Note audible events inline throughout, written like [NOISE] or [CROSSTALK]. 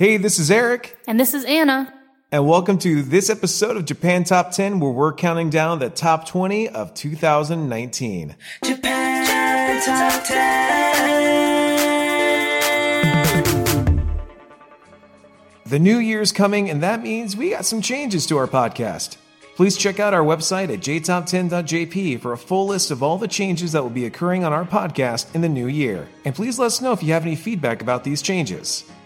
Hey, this is Eric. And this is Anna. And welcome to this episode of Japan Top 10, where we're counting down the top 20 of 2019. Japan Top 10. The new year's coming, and that means we got some changes to our podcast. Please check out our website at jtop10.jp for a full list of all the changes that will be occurring on our podcast in the new year. And please let us know if you have any feedback about these changes.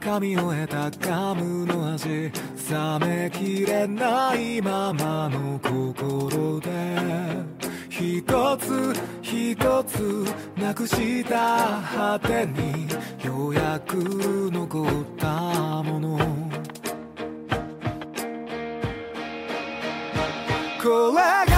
噛み終えたガムの味冷めきれないままの心で一つ一つなくした果てにようやく残ったもの。これが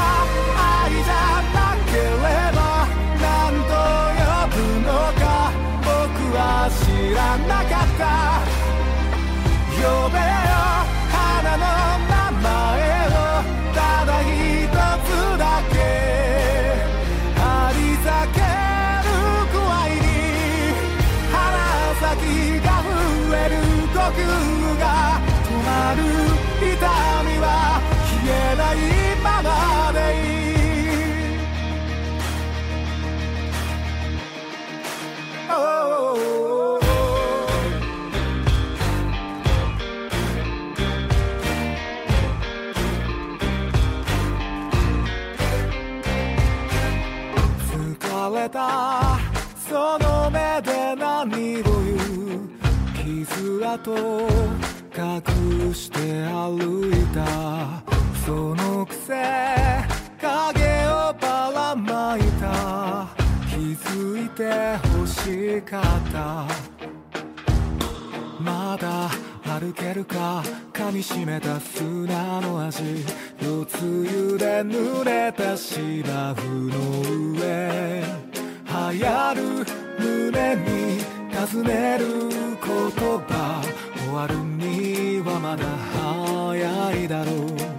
疲れたその目で何を言う？傷跡隠して歩いた。そのくせ影をばらまいた。気づいて欲しかった。まだ歩けるか噛みしめた砂の味。夜露で濡れた芝生の上。流行る胸に尋ねる言葉。終わるにはまだ早いだろう。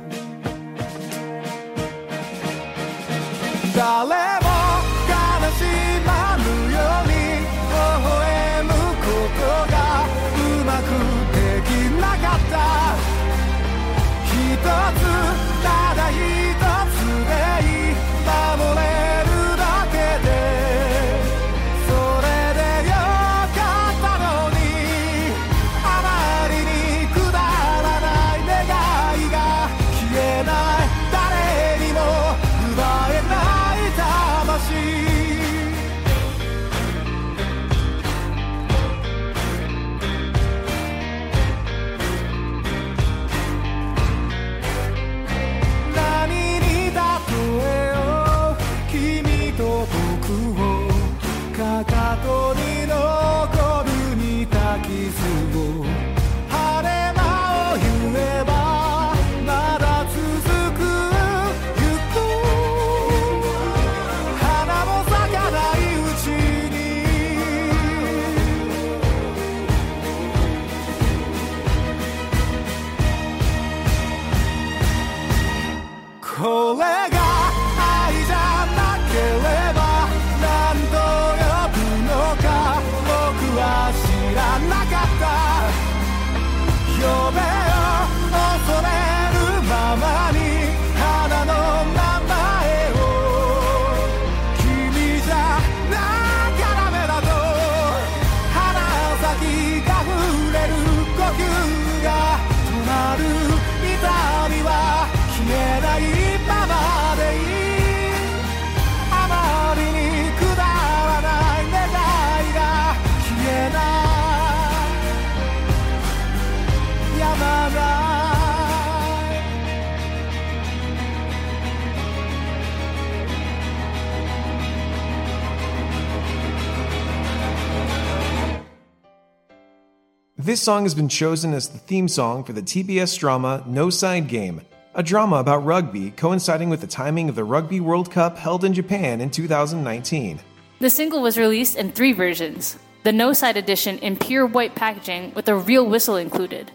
This song has been chosen as the theme song for the TBS drama No Side Game, a drama about rugby coinciding with the timing of the Rugby World Cup held in Japan in 2019. The single was released in three versions the no side edition in pure white packaging with a real whistle included,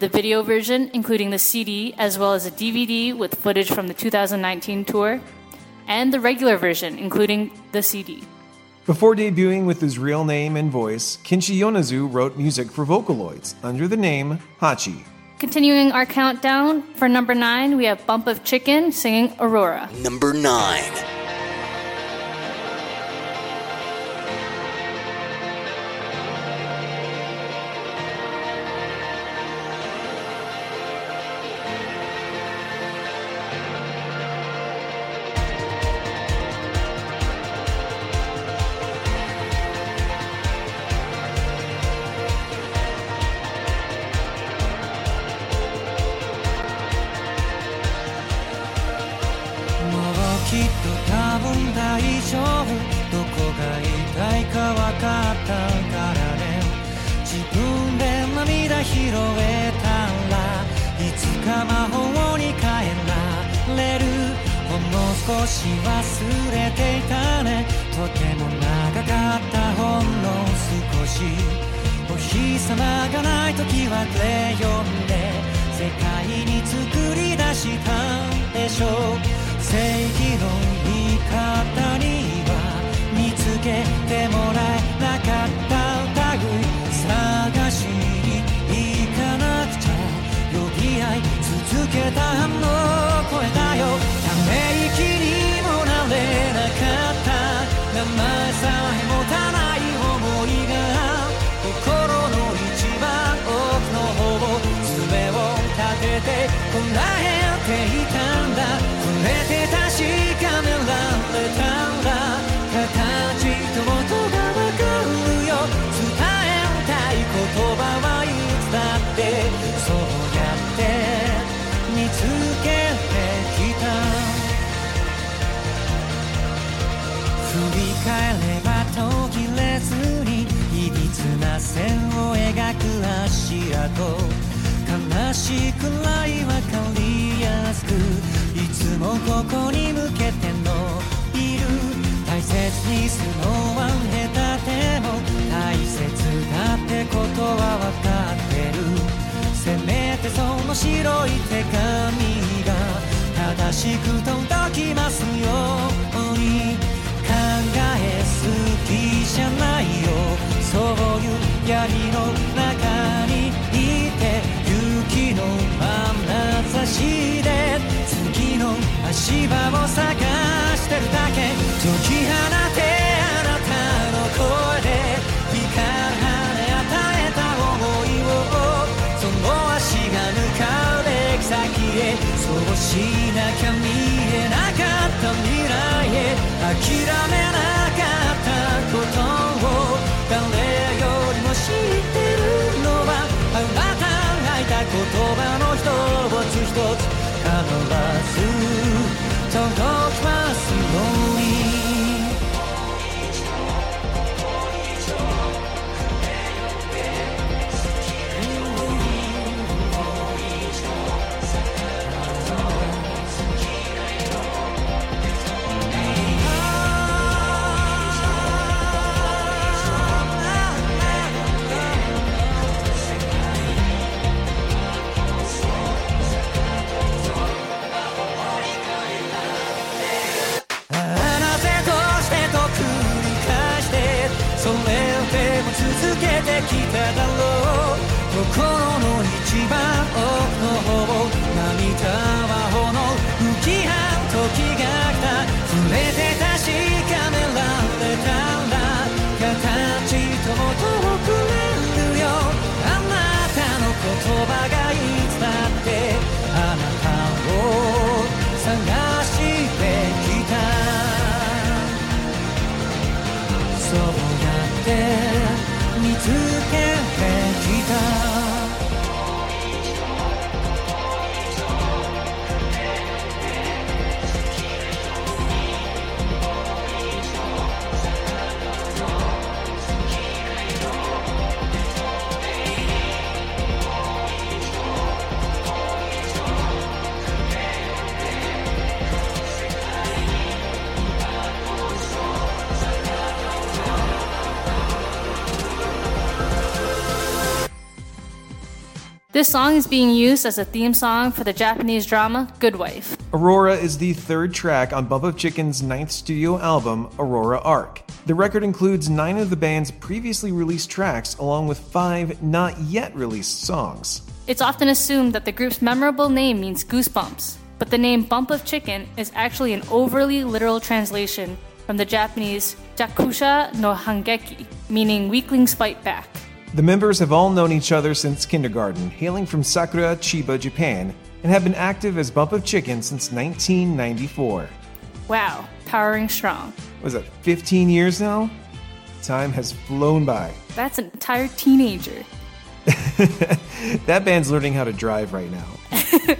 the video version, including the CD as well as a DVD with footage from the 2019 tour, and the regular version, including the CD. Before debuting with his real name and voice, Kenshi Yonezu wrote music for Vocaloids under the name Hachi. Continuing our countdown, for number nine, we have Bump of Chicken singing Aurora. Number 9. 少し忘れていたね。とても長かったほんの少し。お日様がない時はクレヨンで。世界に作り出したんでしょう。正義の味方には見つけてもらえなかった類探しに行かなくちゃ。呼び合い続けたあの。声だよ。った名前さえ持たない思いが心の一番奥の方爪を立ててこらえていたれば途切れずにいびつな線を描く足跡悲しくないわかりやすくいつもここに向けてのいる。大切にするのは下手でも大切だってことは分かってる。せめてその白い手紙が正しく届きますよ。すぎじゃないよ。そういう闇の中にいて雪の眼差しで次の足場を探してるだけ。解き放てあなたの声で光る羽与えた想いを。その足が向かうべき先へ。そうしなきゃ見えなかった未来へ。諦め心の一番奥の方涙は炎浮き合う時が来た触れて確かめられたら形とも遠くれるよあなたの言葉がいつだってあなたを探してきたそうやって This song is being used as a theme song for the Japanese drama Good Wife. Aurora is the third track on Bump of Chicken's ninth studio album, Aurora Arc. The record includes nine of the band's previously released tracks, along with five not yet released songs. It's often assumed that the group's memorable name means goosebumps, but the name Bump of Chicken is actually an overly literal translation from the Japanese Jakusha no Hangeki, meaning weaklings fight back. The members have all known each other since kindergarten, hailing from Sakura, Chiba, Japan, and have been active as Bump of Chicken since 1994. Wow, powering strong. Was that 15 years now? Time has flown by. That's an entire teenager. [LAUGHS] That band's learning how to drive right now. [LAUGHS]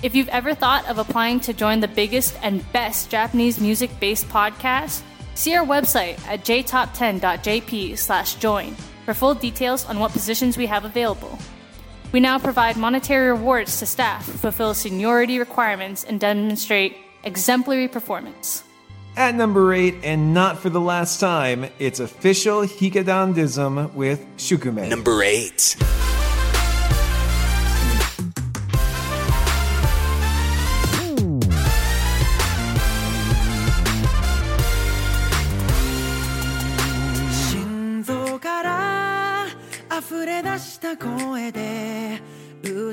If you've ever thought of applying to join the biggest and best Japanese music based podcast, see our website at jtop10.jp slash join for full details on what positions we have available. We now provide monetary rewards to staff who fulfill seniority requirements and demonstrate exemplary performance. At number 8, and not for the last time, it's official Hige Dandism with Shukumei. Number 8.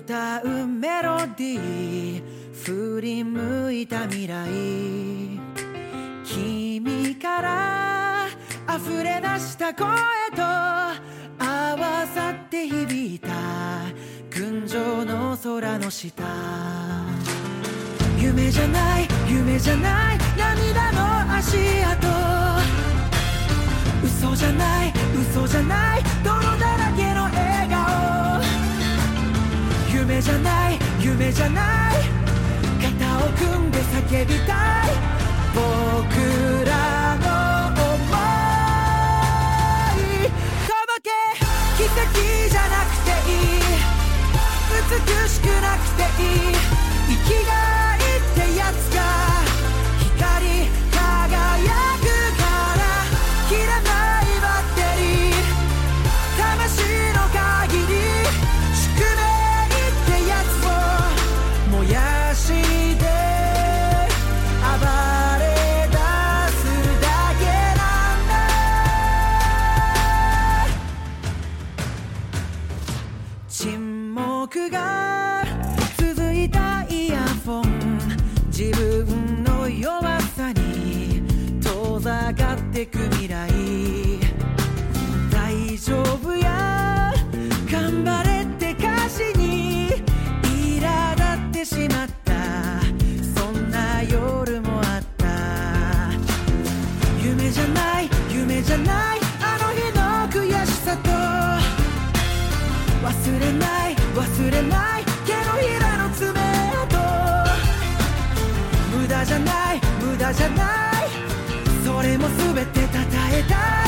歌うメロディー振り向いた未来君から溢れ出した声と合わさって響いた群青の空の下。夢じゃない夢じゃない涙の足跡。嘘じゃない嘘じゃない泥だらけの夢じゃない夢じゃない。肩を組んで叫びたい。僕らの想い。届け。奇跡じゃなくていい。美しくなくていい。生きがい。てく未来。大丈夫や。頑張れって歌詞に苛立ってしまった。そんな夜もあった。夢じゃない夢じゃない。あの日の悔しさと。忘れない忘れない。手のひらの爪痕無駄じゃない無駄じゃない。てたたえた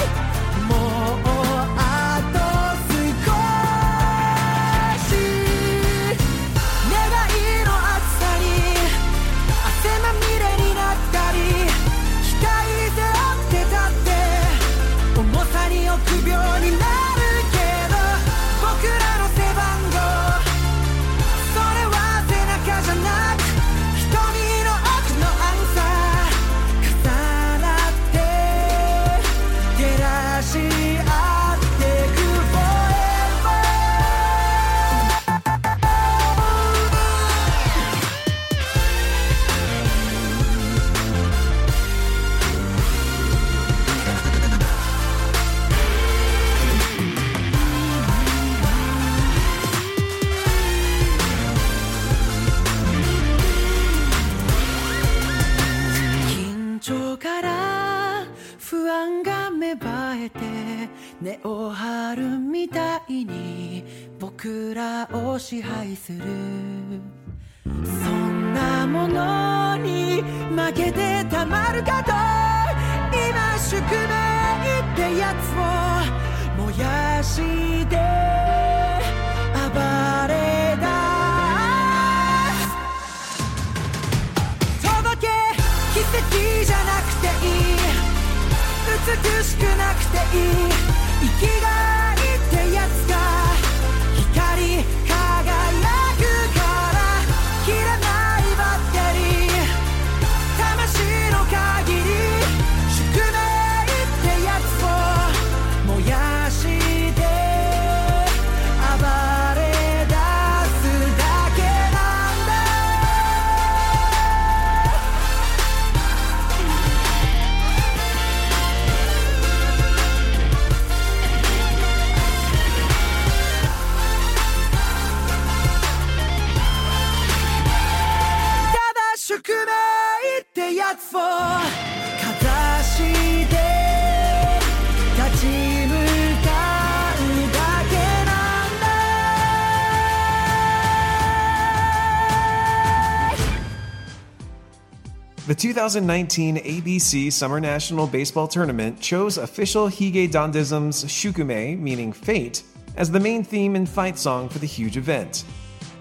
2019 ABC Summer National Baseball Tournament chose official Hige Dandism's Shukumei, meaning fate, as the main theme and fight song for the huge event.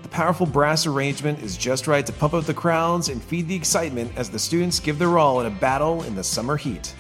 The powerful brass arrangement is just right to pump up the crowds and feed the excitement as the students give their all in a battle in the summer heat.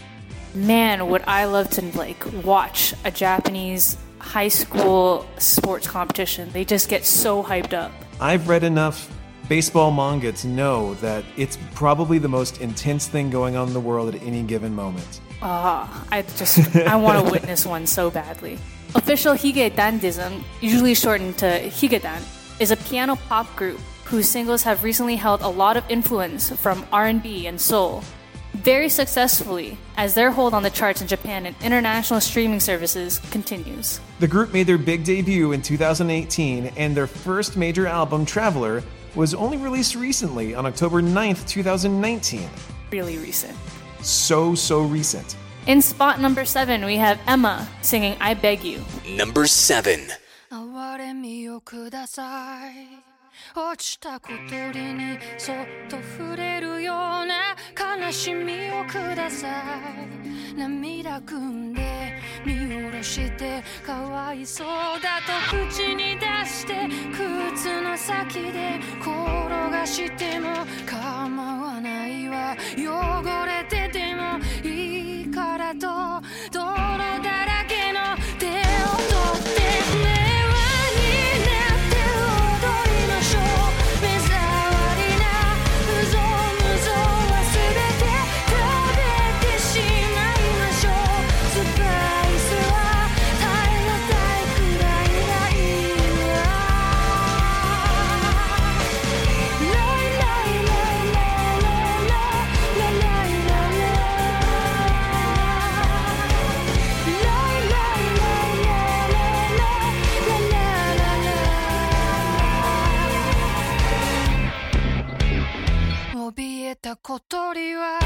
Man, would I love to like watch a Japanese high school sports competition. They just get so hyped up. I've read enough baseball mongets know that it's probably the most intense thing going on in the world at any given moment. Ah, uh, I just I want to [LAUGHS] witness one so badly. Official Higedanism, usually shortened to Higedan, is a piano pop group whose singles have recently held a lot of influence from R&B and soul, very successfully as their hold on the charts in Japan and international streaming services continues. The group made their big debut in 2018 and their first major album, Traveler, was only released recently on October 9th, 2019. Really recent. So, so recent. In spot number seven, we have Aimer singing I Beg You. Number seven. 見下ろしてかわいそうだと口に出して靴の先で転がしても構わないわ。よ小鳥は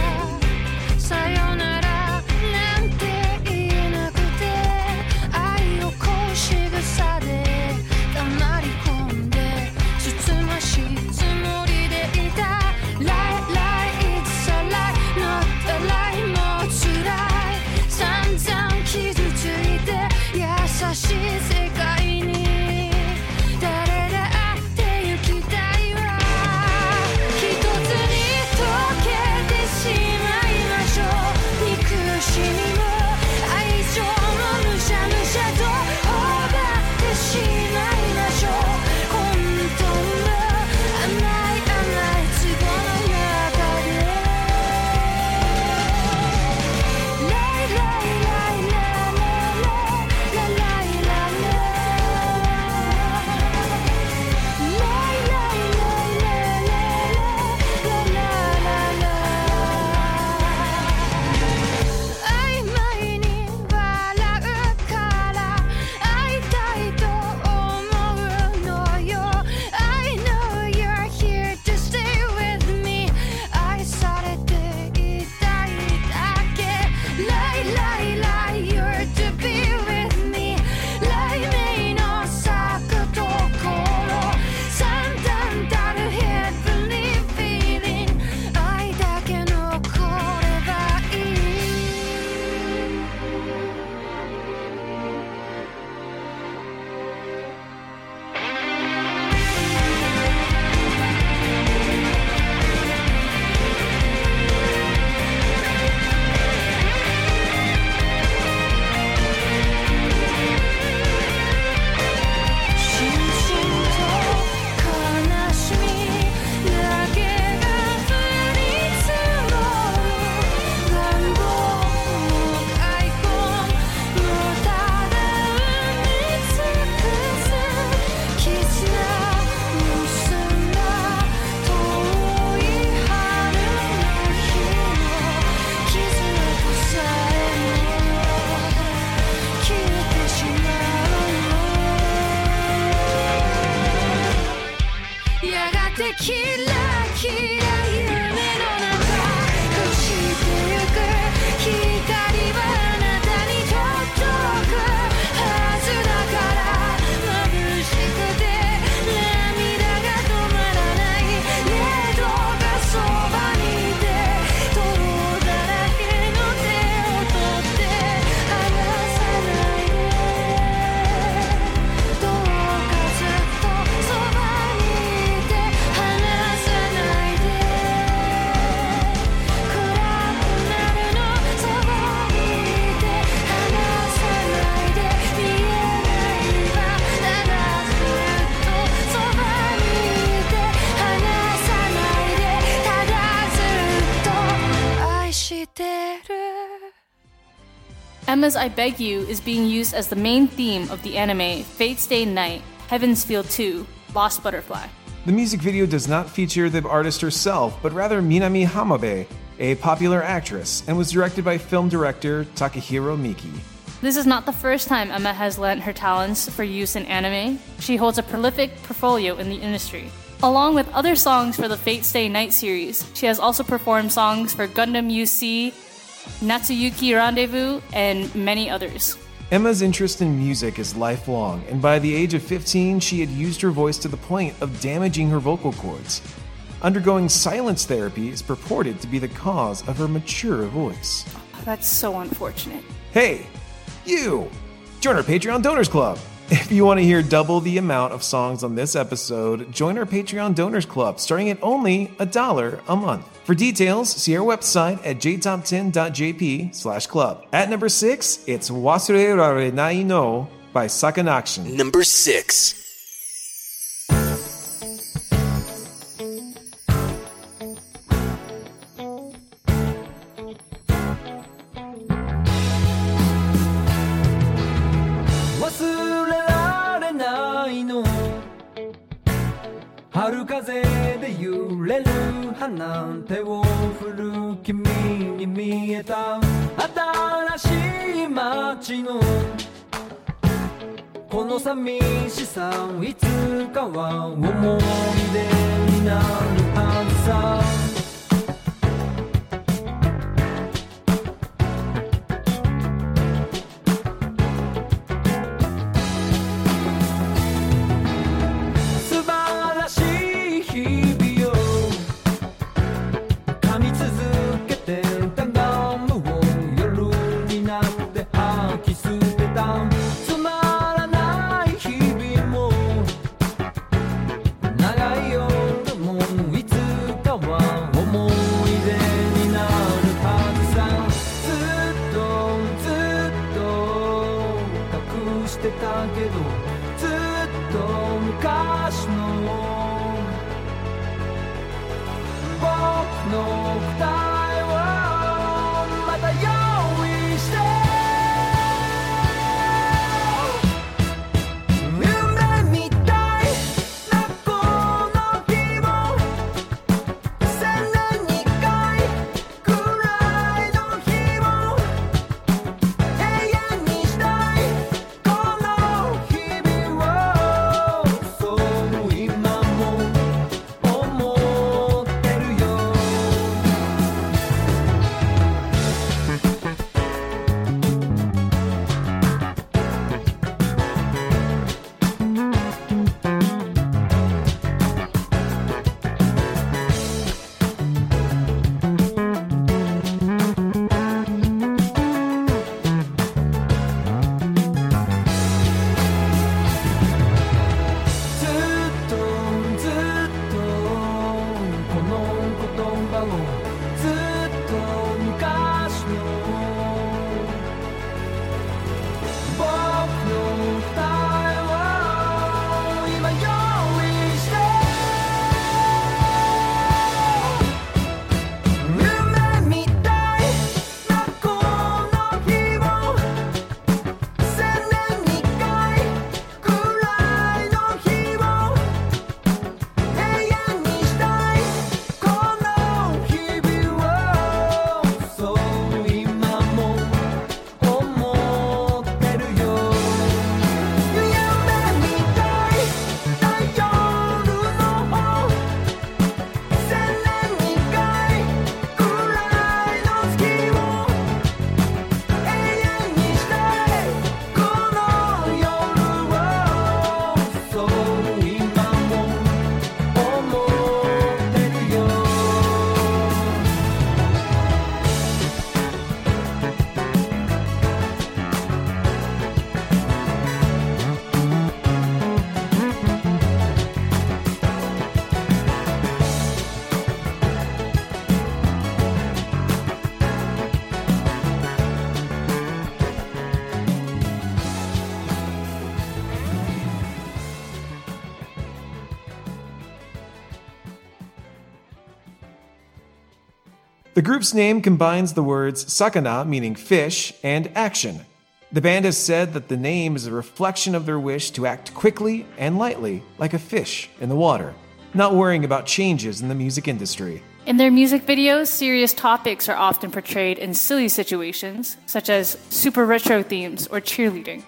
Aimer's I Beg You is being used as the main theme of the anime Fate Stay Night, Heaven's Feel 2, Lost Butterfly. The music video does not feature the artist herself, but rather Minami Hamabe, a popular actress, and was directed by film director Takahiro Miki. This is not the first time Aimer has lent her talents for use in anime. She holds a prolific portfolio in the industry. Along with other songs for the Fate Stay Night series, she has also performed songs for Gundam UC, Natsuyuki Rendezvous, and many others. Aimer's interest in music is lifelong, and by the age of 15, she had used her voice to the point of damaging her vocal cords. Undergoing silence therapy is purported to be the cause of her mature voice. That's so unfortunate. Hey, you! Join our Patreon Donors Club. If you want to hear double the amount of songs on this episode, join our Patreon Donors Club starting at only a dollar a month. For details, see our website at jtop10.jp slash club. At number six, it's Wasure Rarenai no by Sakanaction. Number six. 春風で揺れる花手を振る君に見えた新しい街のこの寂しさいつかは思い出になるはずさ The group's name combines the words sakana, meaning fish, and action, The band has said that the name is a reflection of their wish to act quickly and lightly, like a fish in the water, not worrying about changes in the music industry. In their music videos, serious topics are often portrayed in silly situations, such as super retro themes or cheerleading.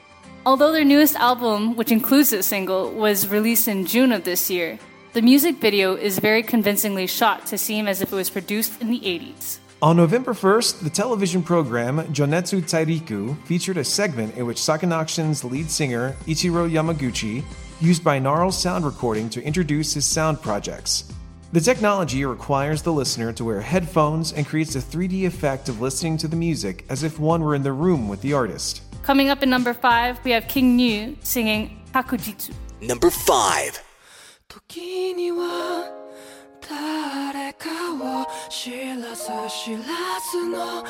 Although their newest album, which includes this single, was released in June of this year, the music video is very convincingly shot to seem as if it was produced in the 80s. On November 1st, the television program Jonetsu Tairiku featured a segment in which Sakanaction's lead singer, Ichiro Yamaguchi, used binaural sound recording to introduce his sound projects. The technology requires the listener to wear headphones and creates a 3D effect of listening to the music as if one were in the room with the artist. Coming up in number five, we have King Gnu singing Hakujitsu. Number 5. 時には誰かを知らず知らずの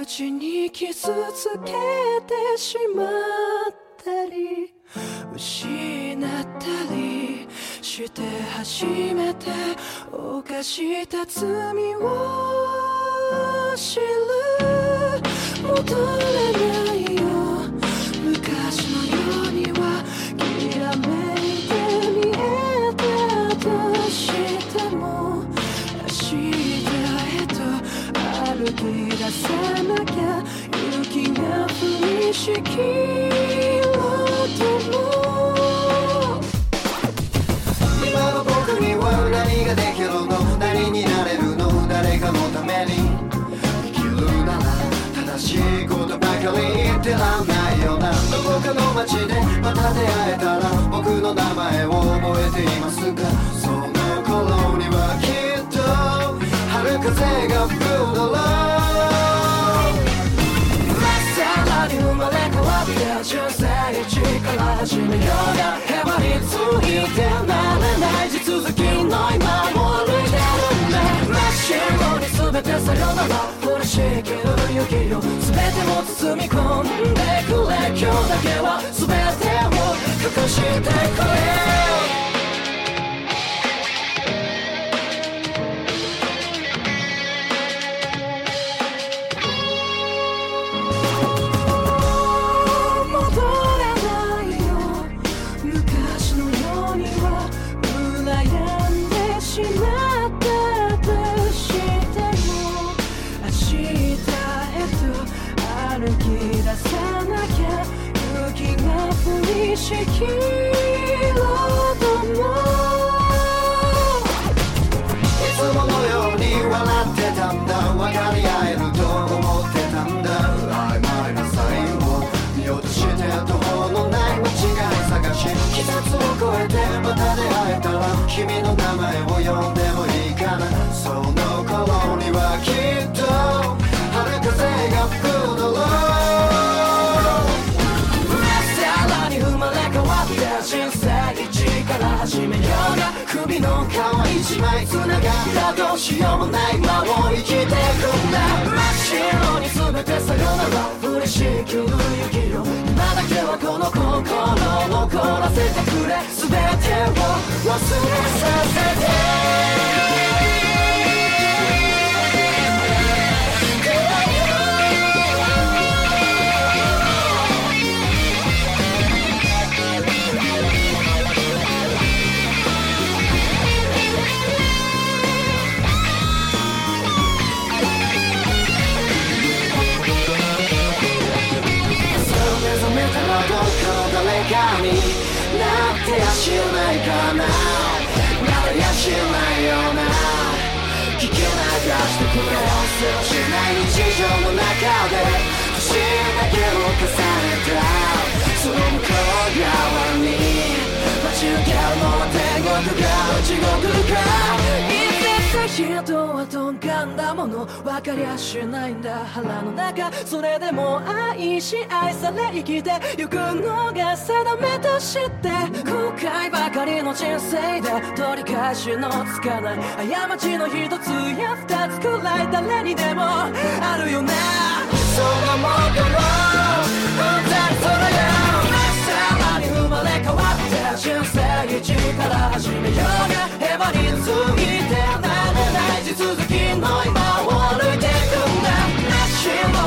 うちに傷つけてしまったり失ったりして初めて犯した罪を知る。戻れないさなきゃ雪が降りしきろうとも今の僕には何ができるの？何になれるの？誰かのために。生きるなら正しいことばかり。包み込んでくれ。今日だけは全てを隠してくれ。どうしようもない間を生きてくんだ。真っ白に全てさよなら嬉しい今日の雪よ今だけはこの心を残らせてくれ。全てを忘れさせて。してくれせをしない日常の中で年だけを重ねたその向こう側に待ち受けるのは天国か地獄かい。つか人はとんがんだもの。分かりゃしないんだ腹の中。それでも愛し愛され生きてゆくのが定めとして。後悔ばかりの人生で取り返しのつかない。過ちの一つや二つくらい誰にでもあるよなそのもの本当にそれよ。さらに生まれ変わって人生一から始めよ。うがへばりついて地続きの今をいてくんだ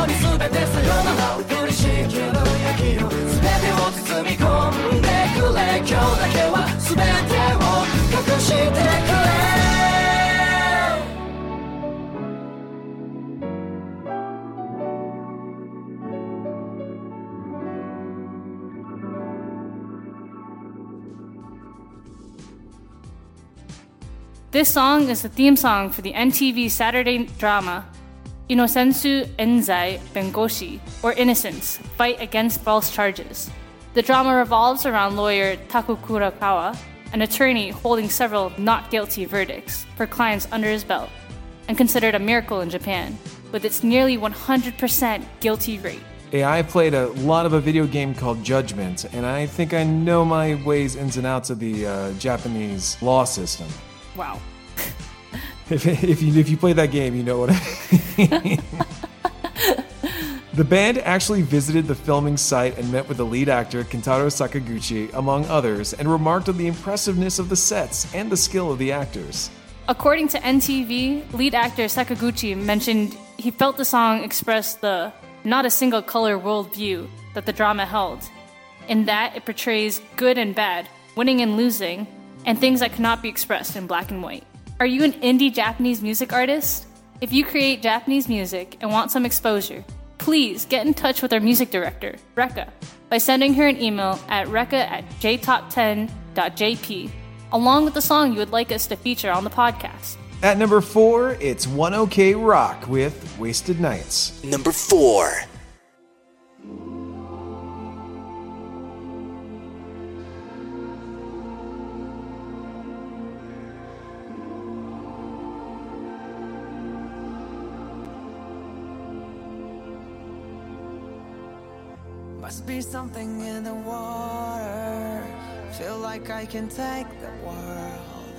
に全てさよなら苦しいけど焼きを全てを包み込んでくれ今日だけは全てを隠してく This song is the theme song for the NTV Saturday drama Inosensu Enzai Bengoshi, or Innocence Fight Against False Charges. The drama revolves around lawyer Taku Kurokawa, an attorney holding several not guilty verdicts for clients under his belt, and considered a miracle in Japan, with its nearly 100% guilty rate. Hey, I played a lot of a video game called Judgment, and I think I know my ways ins and outs of the uh, Japanese law system. Wow. If, if you if you play that game, you know what I mean. [LAUGHS] the band actually visited the filming site and met with the lead actor Kentaro Sakaguchi, among others, and remarked on the impressiveness of the sets and the skill of the actors. According to NTV, lead actor Sakaguchi mentioned he felt the song expressed the not a single color worldview that the drama held, in that it portrays good and bad, winning and losing, and things that cannot be expressed in black and white. Are you an indie Japanese music artist? If you create Japanese music and want some exposure, please get in touch with our music director, Rekka, by sending her an email at rekka at jtop10.jp, along with the song you would like us to feature on the podcast. At number four, it's 1OK Rock with Wasted Nights. Number four. Be something in the water. Feel like I can take the world.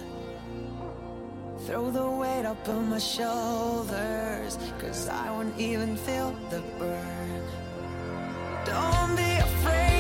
Throw the weight up on my shoulders. Cause I won't even feel the burn. Don't be afraid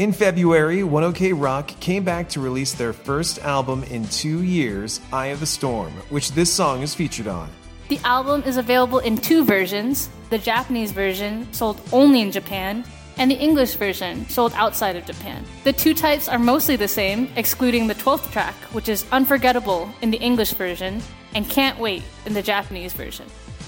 In February, ONE OK ROCK came back to release their first album in two years, Eye of the Storm, which this song is featured on. The album is available in two versions the Japanese version, sold only in Japan, and the English version, sold outside of Japan. The two types are mostly the same, excluding the 12th track, which is unforgettable in the English version and can't wait in the Japanese version.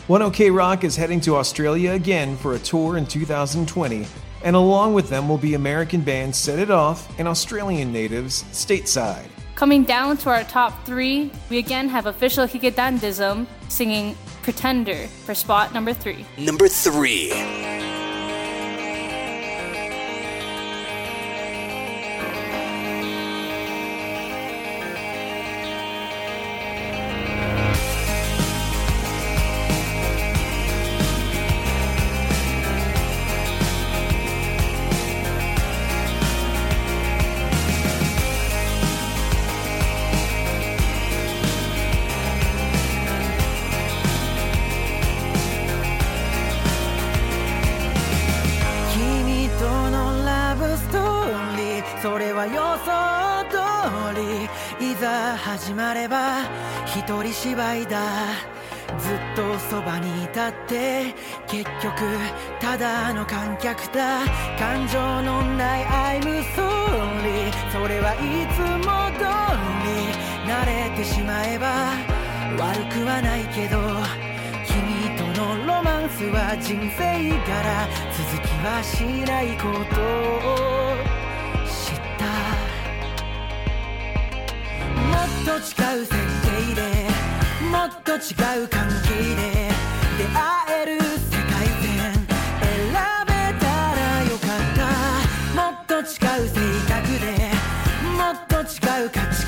ONE OK ROCK is heading to Australia again for a tour in 2020, and along with them will be American band Set It Off and Australian natives Stateside. Coming down to our top three, we again have official Hige Dandism singing Pretender for spot number three. Number three. 結局ただの観客だ感情のない I'm sorry それはいつも通り慣れてしまえば悪くはないけど君とのロマンスは人生から続きはしないことを知った。もっと違う設定でもっと違う関係で出会えるう性格でもっと違う価値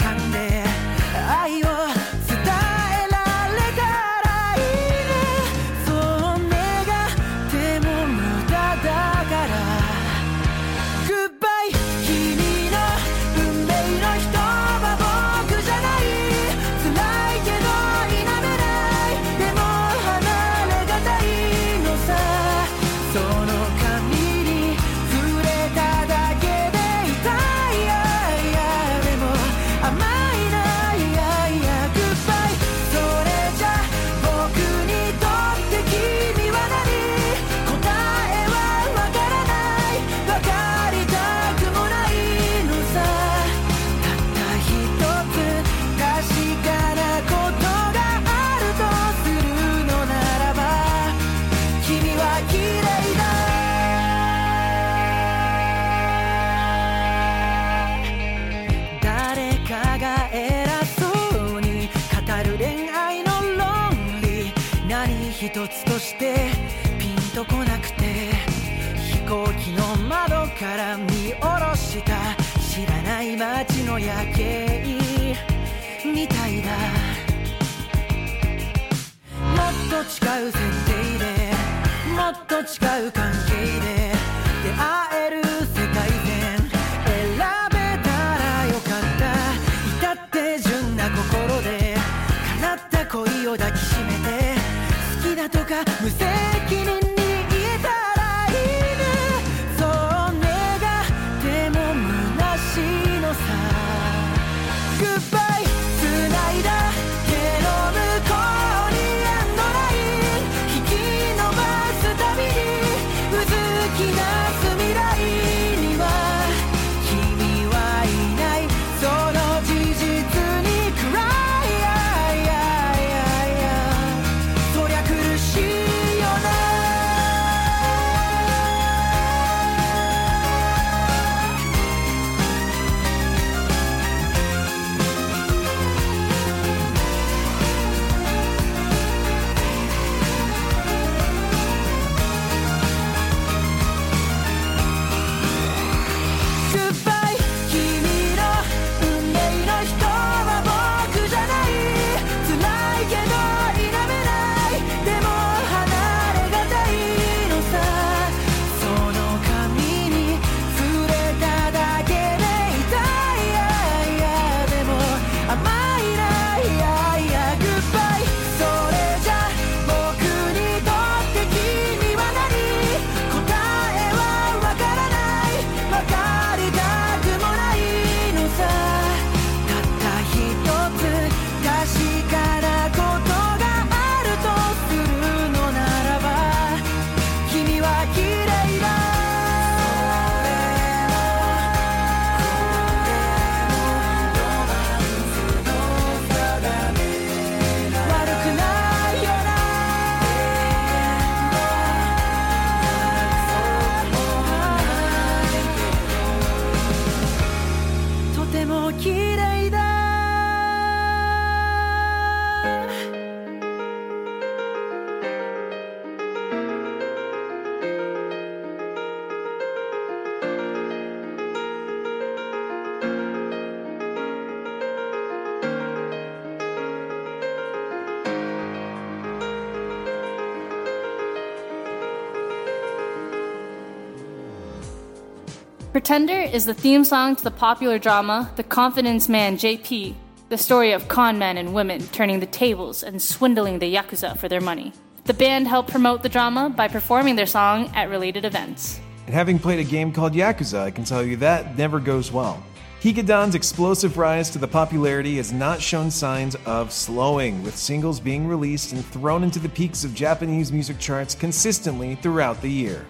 Pretender is the theme song to the popular drama The Confidence Man JP, the story of con men and women turning the tables and swindling the Yakuza for their money. The band helped promote the drama by performing their song at related events. And having played a game called Yakuza, I can tell you that never goes well. Higedan's explosive rise to the popularity has not shown signs of slowing, with singles being released and thrown into the peaks of Japanese music charts consistently throughout the year.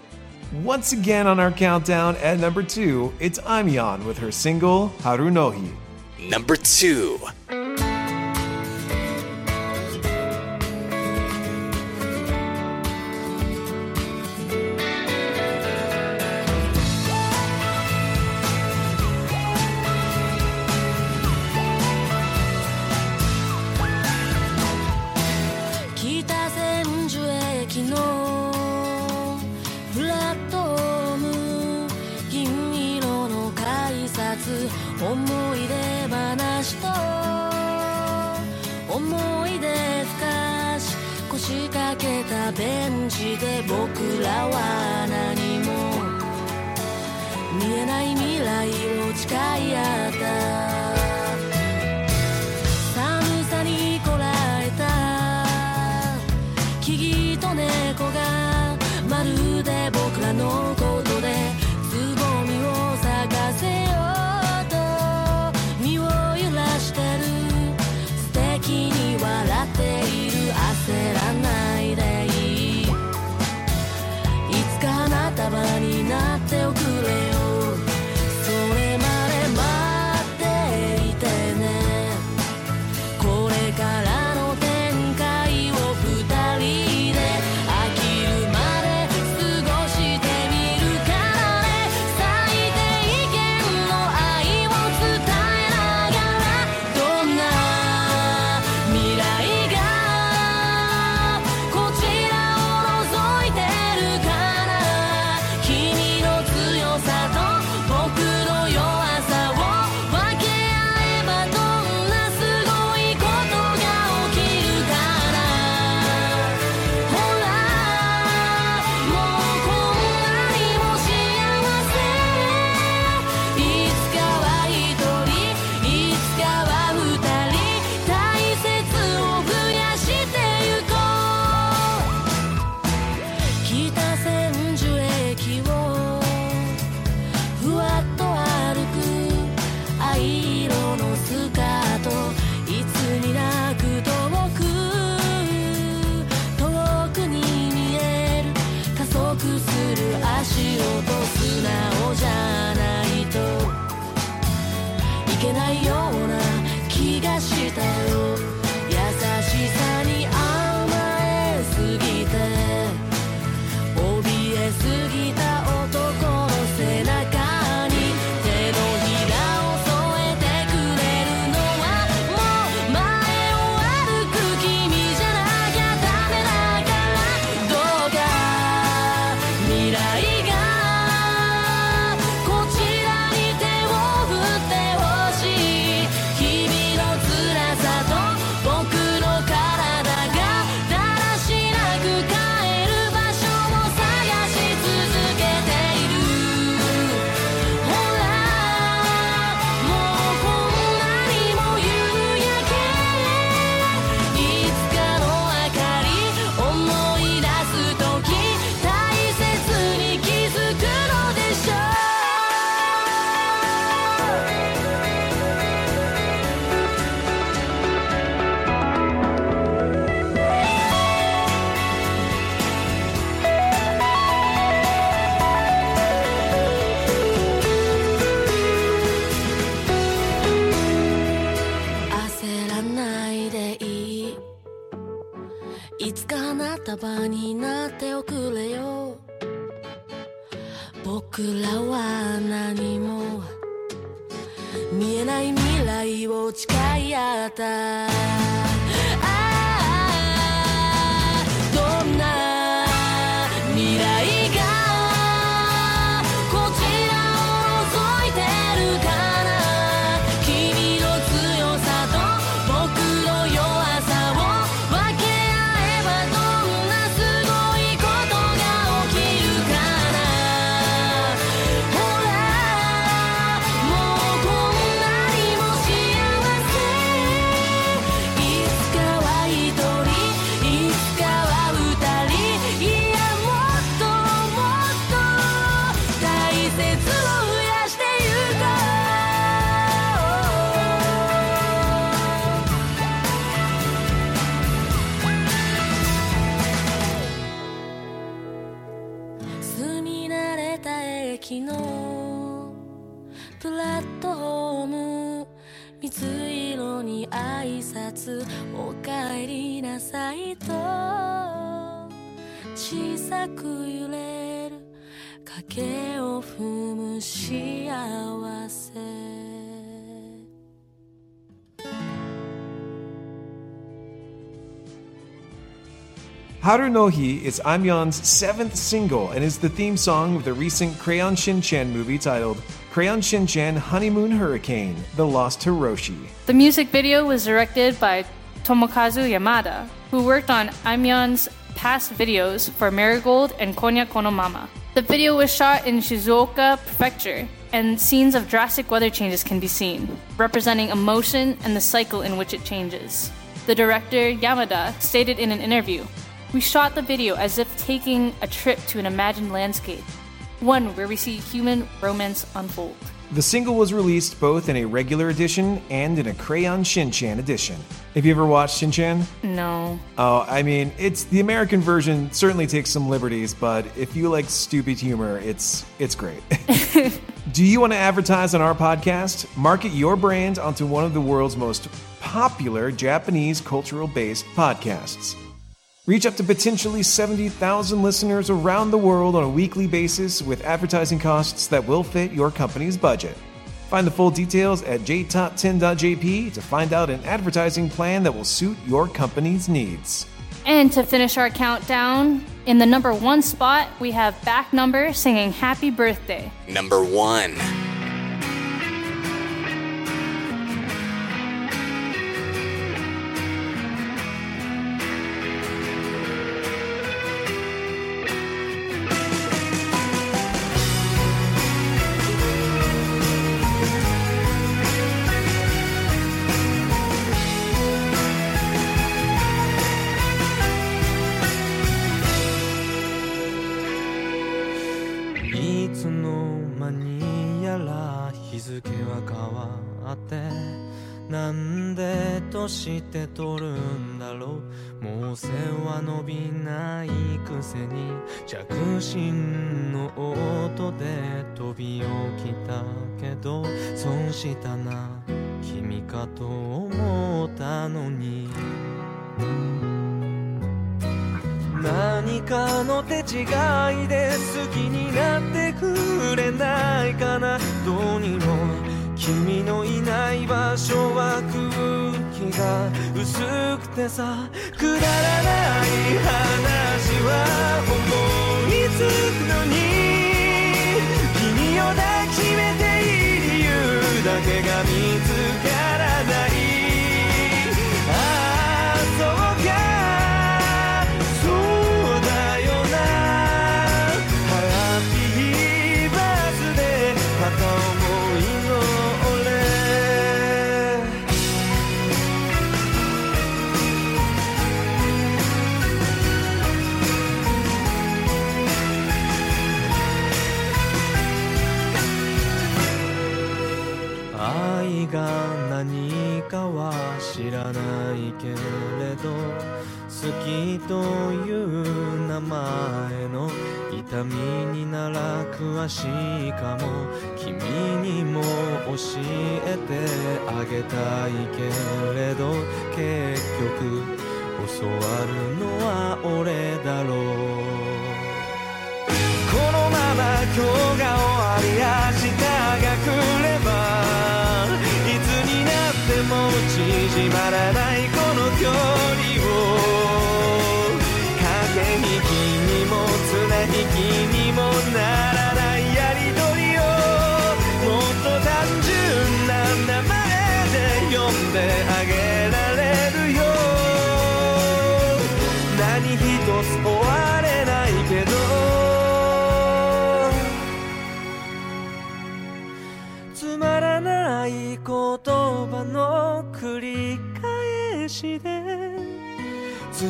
Once again on our countdown at number two, it's Aimyon with her single Haru no Hi. Number two. アットホーム水色に挨拶おかえりなさいと。小さく揺れる影を踏む幸せ。Haru no Hi is Aimyon's seventh single and is the theme song of the recent Crayon Shin-chan movie titled Crayon Shin-chan Honeymoon Hurricane: The Lost Hiroshi. The music video was directed by Tomokazu Yamada, who worked on Aimyon's past videos for Marigold and Konya Kono Mama. The video was shot in Shizuoka Prefecture, and scenes of drastic weather changes can be seen, representing emotion and the cycle in which it changes. The director, Yamada, stated in an interview We shot the video as if taking a trip to an imagined landscape, one where we see human romance unfold. The single was released both in a regular edition and in a Crayon Shin-chan edition. Have you ever watched Shin-chan? No. Oh, I mean, it's the American version certainly takes some liberties, but if you like stupid humor, it's it's great. [LAUGHS] Do you want to advertise on our podcast? Market your brand onto one of the world's most popular Japanese cultural-based podcasts. Reach up to potentially 70,000 listeners around the world on a weekly basis with advertising costs that will fit your company's budget. Find the full details at jtop10.jp to find out an advertising plan that will suit your company's needs. And to finish our countdown, in the number one spot, we have Back Number singing Happy Birthday. Number one. て取るんだろうもう背は伸びないくせに着信の音で飛び起きたけど損したな君かと思ったのに何かの手違いで好きになってくれないかなどうにも君のいない場所は空が薄くてさくだらない話は思いつくのに君を抱きしめていい理由だけが見つけきという名前の痛みになら詳しいかも。君にも教えてあげたいけれど結局教わるのは俺だろう。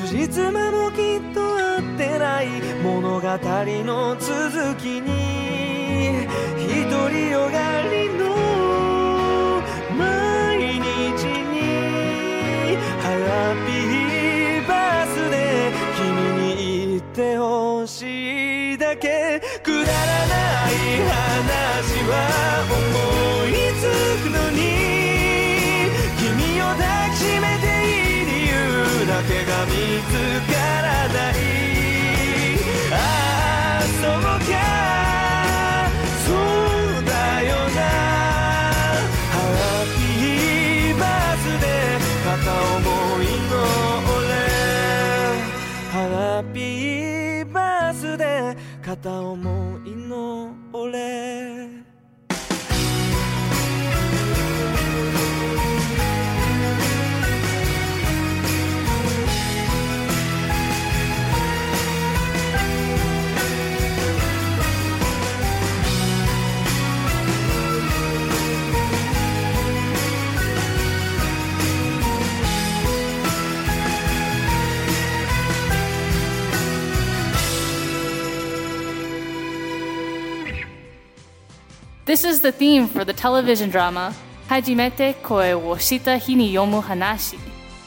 辻褄もきっと合ってない物語の続きに独りよがりの毎日にハッピーバースデー君に言ってほしいだけ。くだらない話は見つからないああそうかそうだよな。ハッピーバースデー。片思いの俺。ハッピーバースデー。片思いの俺。This is the theme for the television drama Hajimete Koi wo Shita hi ni yomu hanashi,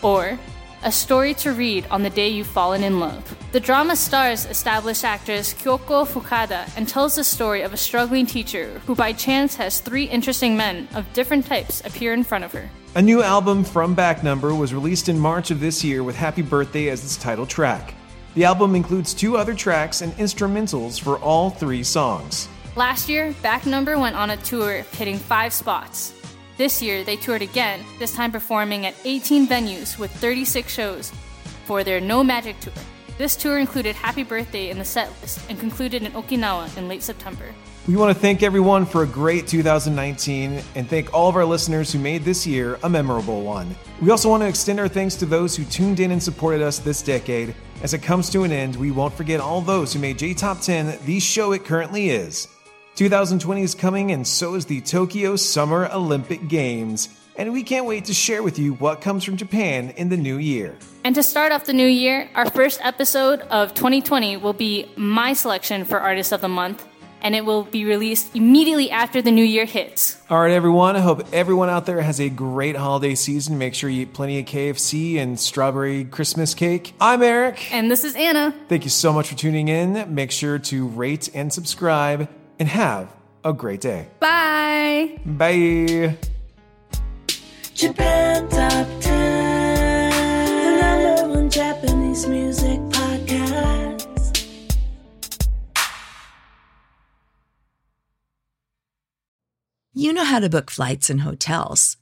or A Story to Read on the Day You've Fallen in Love. The drama stars established actress Kyoko Fukada and tells the story of a struggling teacher who by chance has three interesting men of different types appear in front of her. A new album from Back Number was released in March of this year with Happy Birthday as its title track. The album includes two other tracks and instrumentals for all three songs. Last year, Back Number went on a tour hitting five spots. This year, they toured again, this time performing at 18 venues with 36 shows for their No Magic Tour. This tour included Happy Birthday in the set list and concluded in Okinawa in late September. We want to thank everyone for a great 2019 and thank all of our listeners who made this year a memorable one. We also want to extend our thanks to those who tuned in and supported us this decade. As it comes to an end, we won't forget all those who made J Top 10 the show it currently is. 2020 is coming, and so is the Tokyo Summer Olympic Games. And we can't wait to share with you what comes from Japan in the new year. And to start off the new year, our first episode of 2020 will be my selection for Artist of the Month, and it will be released immediately after the new year hits. All right, everyone. I hope everyone out there has a great holiday season. Make sure you eat plenty of KFC and strawberry Christmas cake. I'm Eric. And this is Anna. Thank you so much for tuning in. Make sure to rate and subscribe, and have a great day. Bye. Bye. Japan Top 10, the number one Japanese music podcast. You know how to book flights and hotels.